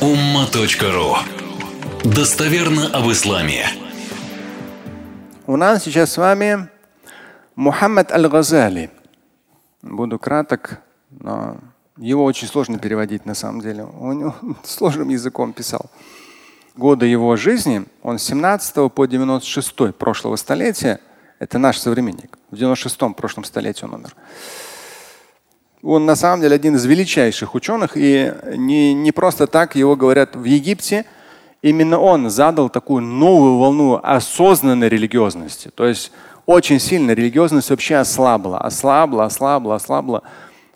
umma.ru Достоверно об исламе. У нас сейчас с вами Мухаммад Аль-Газали. Буду краток, но его очень сложно переводить на самом деле. Он сложным языком писал. Годы его жизни, он с 17 по 96 прошлого столетия, это наш современник. В 96-м прошлом столетии он умер он на самом деле один из величайших ученых, и не, не просто так его говорят в Египте. Именно он задал такую новую волну осознанной религиозности. То есть очень сильно религиозность вообще ослабла, ослабла, ослабла, ослабла.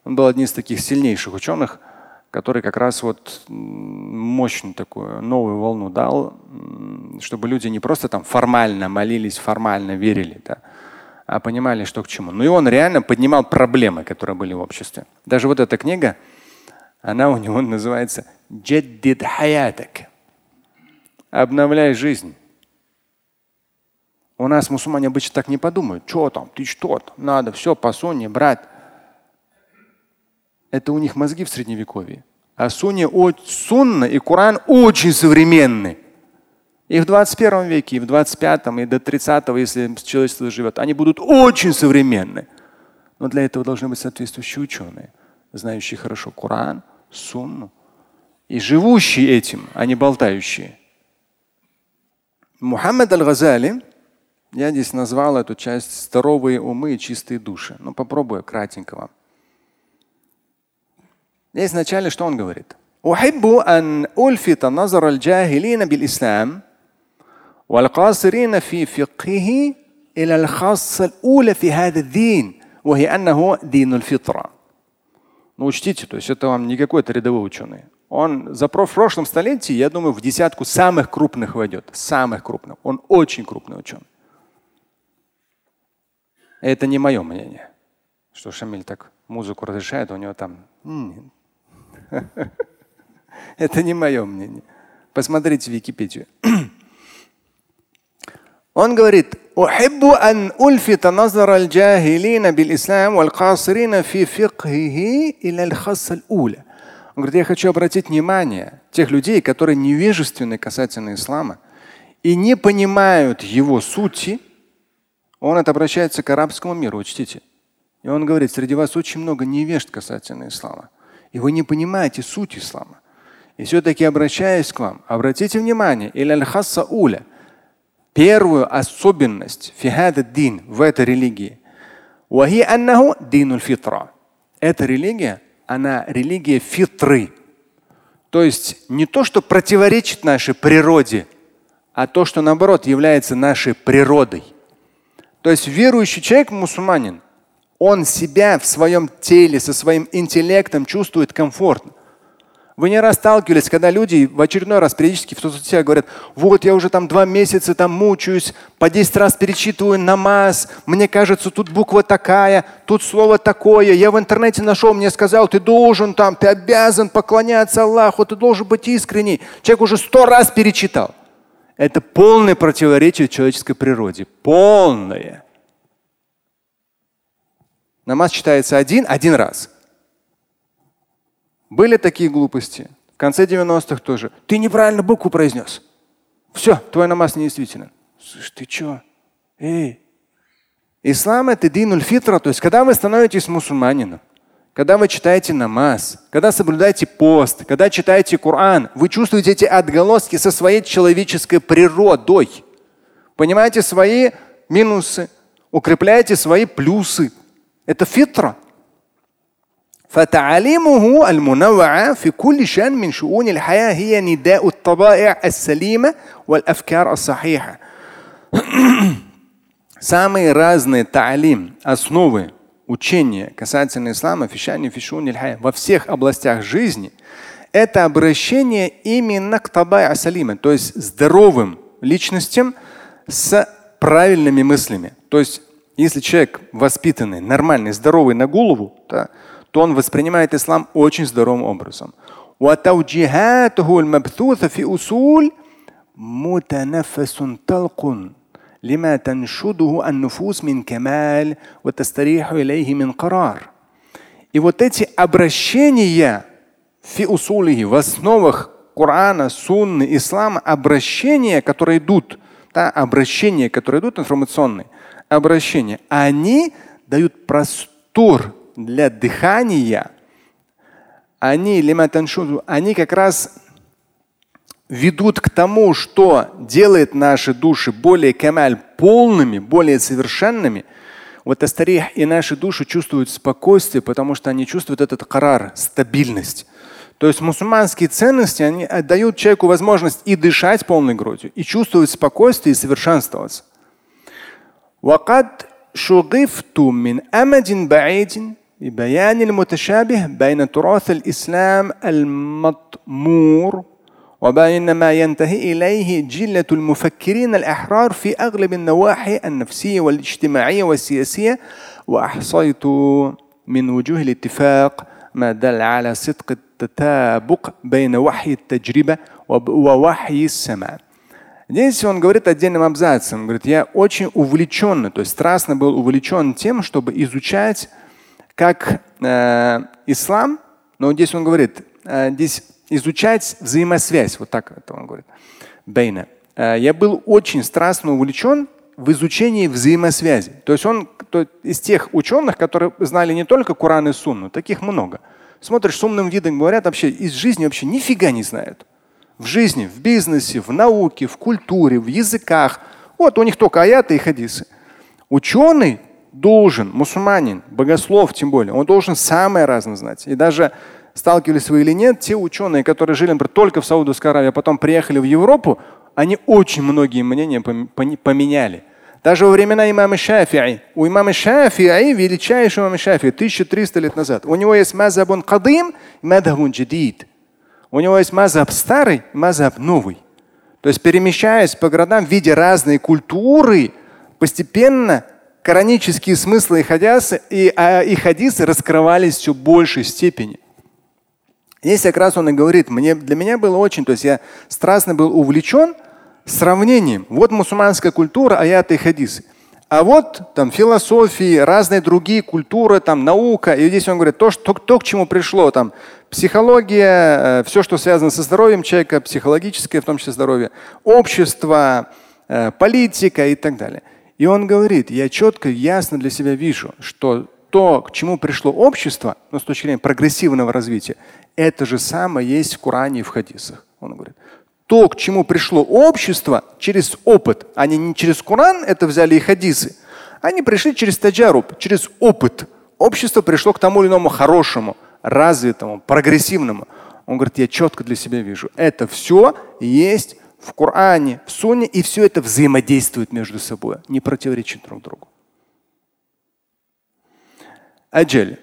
Он был одним из таких сильнейших ученых, который как раз вот мощную такую новую волну дал, чтобы люди не просто там формально молились, формально верили, да, понимали, что к чему. Ну и он реально поднимал проблемы, которые были в обществе. Даже вот эта книга, она у него называется «Джаддид хаятак» – «Обновляй жизнь». У нас мусульмане обычно так не подумают. Что там, ты что надо все по сунне брать. Это у них мозги в средневековье. А сунне, сунна и Коран очень современный. И в 21 веке, и в 25, и до 30, если человечество живет, они будут очень современны. Но для этого должны быть соответствующие ученые, знающие хорошо Коран, Сунну и живущие этим, а не болтающие. Мухаммад Аль-Газали, я здесь назвал эту часть здоровые умы и чистые души. Ну, попробую кратенько вам. Здесь вначале что он говорит? أحب أن ألفت نظر الجاهلين بالإسلام والقاصرين في فقهه إلى الخاصة الأولى في هذا الدين وهي أنه دين الفطرة. Ну, учтите, то есть это вам не какой-то рядовой ученый. Он за в прошлом столетии, я думаю, в десятку самых крупных войдет. Самых крупных. Он очень крупный ученый. Это не мое мнение. Что Шамиль так музыку разрешает, у него там. Это не мое мнение. Посмотрите Википедию. Он говорит, أحب أن ألفت نظر الجاهلين بالإسلام والقاصرين في فقهه إلى الخاصة الأولى. Он говорит, я хочу обратить внимание тех людей, которые невежественны касательно ислама и не понимают его сути. Он это обращается к арабскому миру, учтите. И он говорит, среди вас очень много невежд касательно ислама. И вы не понимаете суть ислама. И все-таки обращаясь к вам, обратите внимание, или аль-хасса уля – первую особенность дин в этой религии. Эта религия, она религия фитры. То есть не то, что противоречит нашей природе, а то, что наоборот является нашей природой. То есть верующий человек, мусульманин, он себя в своем теле, со своим интеллектом чувствует комфортно. Вы не раз сталкивались, когда люди в очередной раз периодически в соцсетях говорят, вот я уже там два месяца там мучаюсь, по 10 раз перечитываю намаз, мне кажется, тут буква такая, тут слово такое, я в интернете нашел, мне сказал, ты должен там, ты обязан поклоняться Аллаху, ты должен быть искренний. Человек уже сто раз перечитал. Это полное противоречие человеческой природе. Полное. Намаз читается один, один раз. Были такие глупости. В конце 90-х тоже. Ты неправильно букву произнес. Все, твой намаз недействителен. Слышь, ты что? Эй. Ислам это динуль фитра, то есть когда вы становитесь мусульманином, когда вы читаете намаз, когда соблюдаете пост, когда читаете Коран, вы чувствуете эти отголоски со своей человеческой природой. Понимаете свои минусы, укрепляете свои плюсы. Это фитра. فتعاليمه المنوعة في كل شأن من شؤون الحياة هي نداء الطبائع السليمة والأفكار الصحيحة. Самые разные таалим, основы учения касательно ислама, фишани, фишуни, во всех областях жизни, это обращение именно к табай асалима, то есть здоровым личностям с правильными мыслями. То есть, если человек воспитанный, нормальный, здоровый на голову, да, то он воспринимает ислам очень здоровым образом. وتوجيهاته المبثوثة في أصول متنفس طلق لما تنشده النفوس من كمال وتستريح إليه من قرار. И вот эти обращения фи усулихи в основах Корана, Сунны, Ислама, обращения, которые идут, да, обращения, которые идут информационные, обращения, они дают простор для дыхания. Они, они как раз ведут к тому, что делает наши души более камаль полными, более совершенными. Вот Астарих и наши души чувствуют спокойствие, потому что они чувствуют этот карар, стабильность. То есть мусульманские ценности они дают человеку возможность и дышать полной грудью, и чувствовать спокойствие и совершенствоваться. وقد شغفت من أمد بعيد ببيان المتشابه بين تراث الإسلام المطمور وبين ما ينتهي إليه جلة المفكرين الأحرار في أغلب النواحي النفسية والاجتماعية والسياسية وأحصيت من وجوه الاتفاق ما دل على صدق التتابق بين وحي التجربة ووحي السماء. Здесь он говорит отдельным абзацем, говорит, я очень увлеченно, то есть страстно был увлечен тем, чтобы изучать, как э, ислам, но здесь он говорит, э, здесь изучать взаимосвязь. Вот так это он говорит. Бейна. Э, я был очень страстно увлечен в изучении взаимосвязи. То есть он то, из тех ученых, которые знали не только Коран и Сунну, таких много. Смотришь, с умным видом говорят, вообще из жизни вообще нифига не знают. В жизни, в бизнесе, в науке, в культуре, в языках. Вот у них только аяты и хадисы. Ученый должен, мусульманин, богослов тем более, он должен самое разное знать. И даже сталкивались вы или нет, те ученые, которые жили, например, только в Саудовской Аравии, а потом приехали в Европу, они очень многие мнения поменяли. Даже во времена имама Шафии. У имама Шафии, величайшего имама Шафии, 1300 лет назад, у него есть мазабун кадим мазабун джадид. У него есть мазаб старый мазаб новый. То есть перемещаясь по городам, видя разные культуры, постепенно коранические смыслы и хадисы, и, а, и хадисы раскрывались все большей степени. Здесь как раз он и говорит, мне, для меня было очень, то есть я страстно был увлечен сравнением. Вот мусульманская культура, аяты и хадисы. А вот там философии, разные другие культуры, там наука. И здесь он говорит, то, что, то к чему пришло, там психология, э, все, что связано со здоровьем человека, психологическое, в том числе здоровье, общество, э, политика и так далее. И он говорит, я четко, ясно для себя вижу, что то, к чему пришло общество, ну, с точки зрения прогрессивного развития, это же самое есть в Коране и в хадисах. Он говорит. То, к чему пришло общество через опыт, они не через Коран это взяли и хадисы, они пришли через таджаруб, через опыт. Общество пришло к тому или иному хорошему, развитому, прогрессивному. Он говорит, я четко для себя вижу. Это все есть в Коране, в Сунне, и все это взаимодействует между собой, не противоречит друг другу. أجل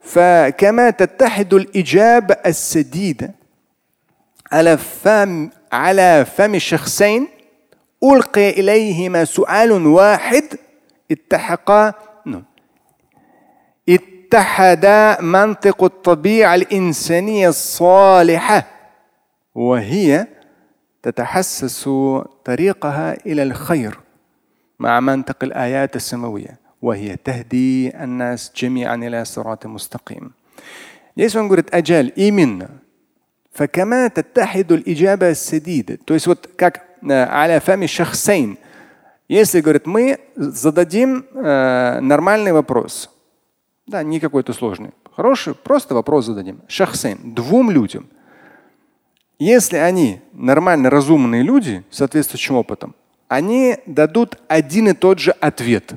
فكما تتحد الإجابة السديدة على فم على فم الشخصين ألقي إليهما سؤال واحد اتحقا اتحدا منطق الطبيعة الإنسانية الصالحة وهي تتحسس طريقها إلى الخير مع منطق الآيات السماوية وهي تهدي الناس جميعا إلى صراط مستقيم. Здесь он говорит аджаль именно. فكما تتحد الإجابة السديدة. То есть вот как على فم شخصين. Если, говорит, мы зададим э, нормальный вопрос, да, не какой-то сложный, хороший, просто вопрос зададим. Шахсейн, двум людям. Если они нормально разумные люди, соответствующим опытом, они дадут один и тот же ответ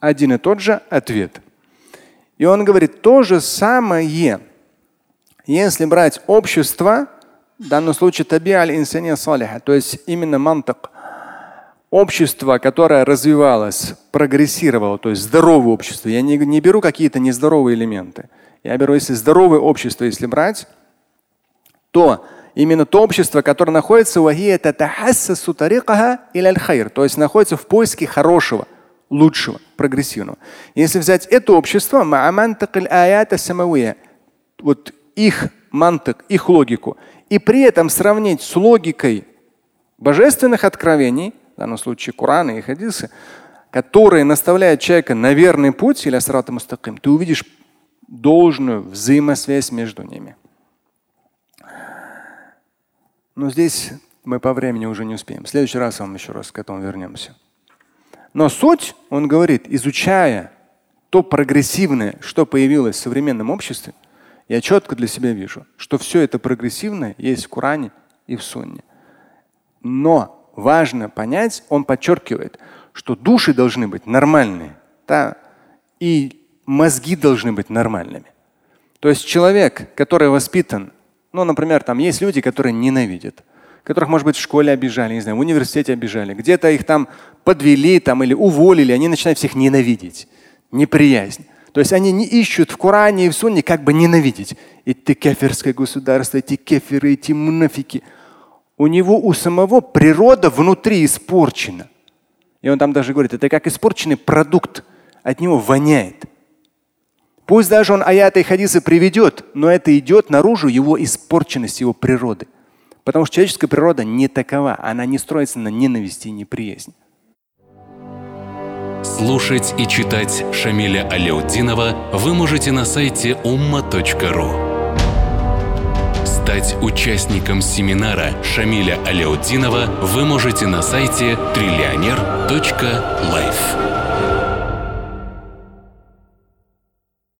один и тот же ответ. И он говорит то же самое, если брать общество, в данном случае таби аль инсания салиха, то есть именно мантак, общество, которое развивалось, прогрессировало, то есть здоровое общество. Я не, не беру какие-то нездоровые элементы. Я беру, если здоровое общество, если брать, то именно то общество, которое находится, то есть находится в поиске хорошего – лучшего, прогрессивного. Если взять это общество, вот их мантык, их логику, и при этом сравнить с логикой божественных откровений, в данном случае Корана и хадисы, которые наставляют человека на верный путь или асрата мустаким, ты увидишь должную взаимосвязь между ними. Но здесь мы по времени уже не успеем. В следующий раз вам еще раз к этому вернемся. Но суть, он говорит, изучая то прогрессивное, что появилось в современном обществе, я четко для себя вижу, что все это прогрессивное есть в Коране и в Сунне. Но важно понять, он подчеркивает, что души должны быть нормальные, да, и мозги должны быть нормальными. То есть человек, который воспитан, ну, например, там есть люди, которые ненавидят, которых, может быть, в школе обижали, не знаю, в университете обижали, где-то их там подвели там, или уволили, они начинают всех ненавидеть, неприязнь. То есть они не ищут в Коране и в Сунне как бы ненавидеть. Эти кефирское государство, эти кефиры, эти мунафики. У него у самого природа внутри испорчена. И он там даже говорит, это как испорченный продукт, от него воняет. Пусть даже он аяты и хадисы приведет, но это идет наружу его испорченность, его природы. Потому что человеческая природа не такова, она не строится на ненависти и неприязни. Слушать и читать Шамиля Аляутдинова вы можете на сайте umma.ru. Стать участником семинара Шамиля Аляутдинова вы можете на сайте триллионер.life.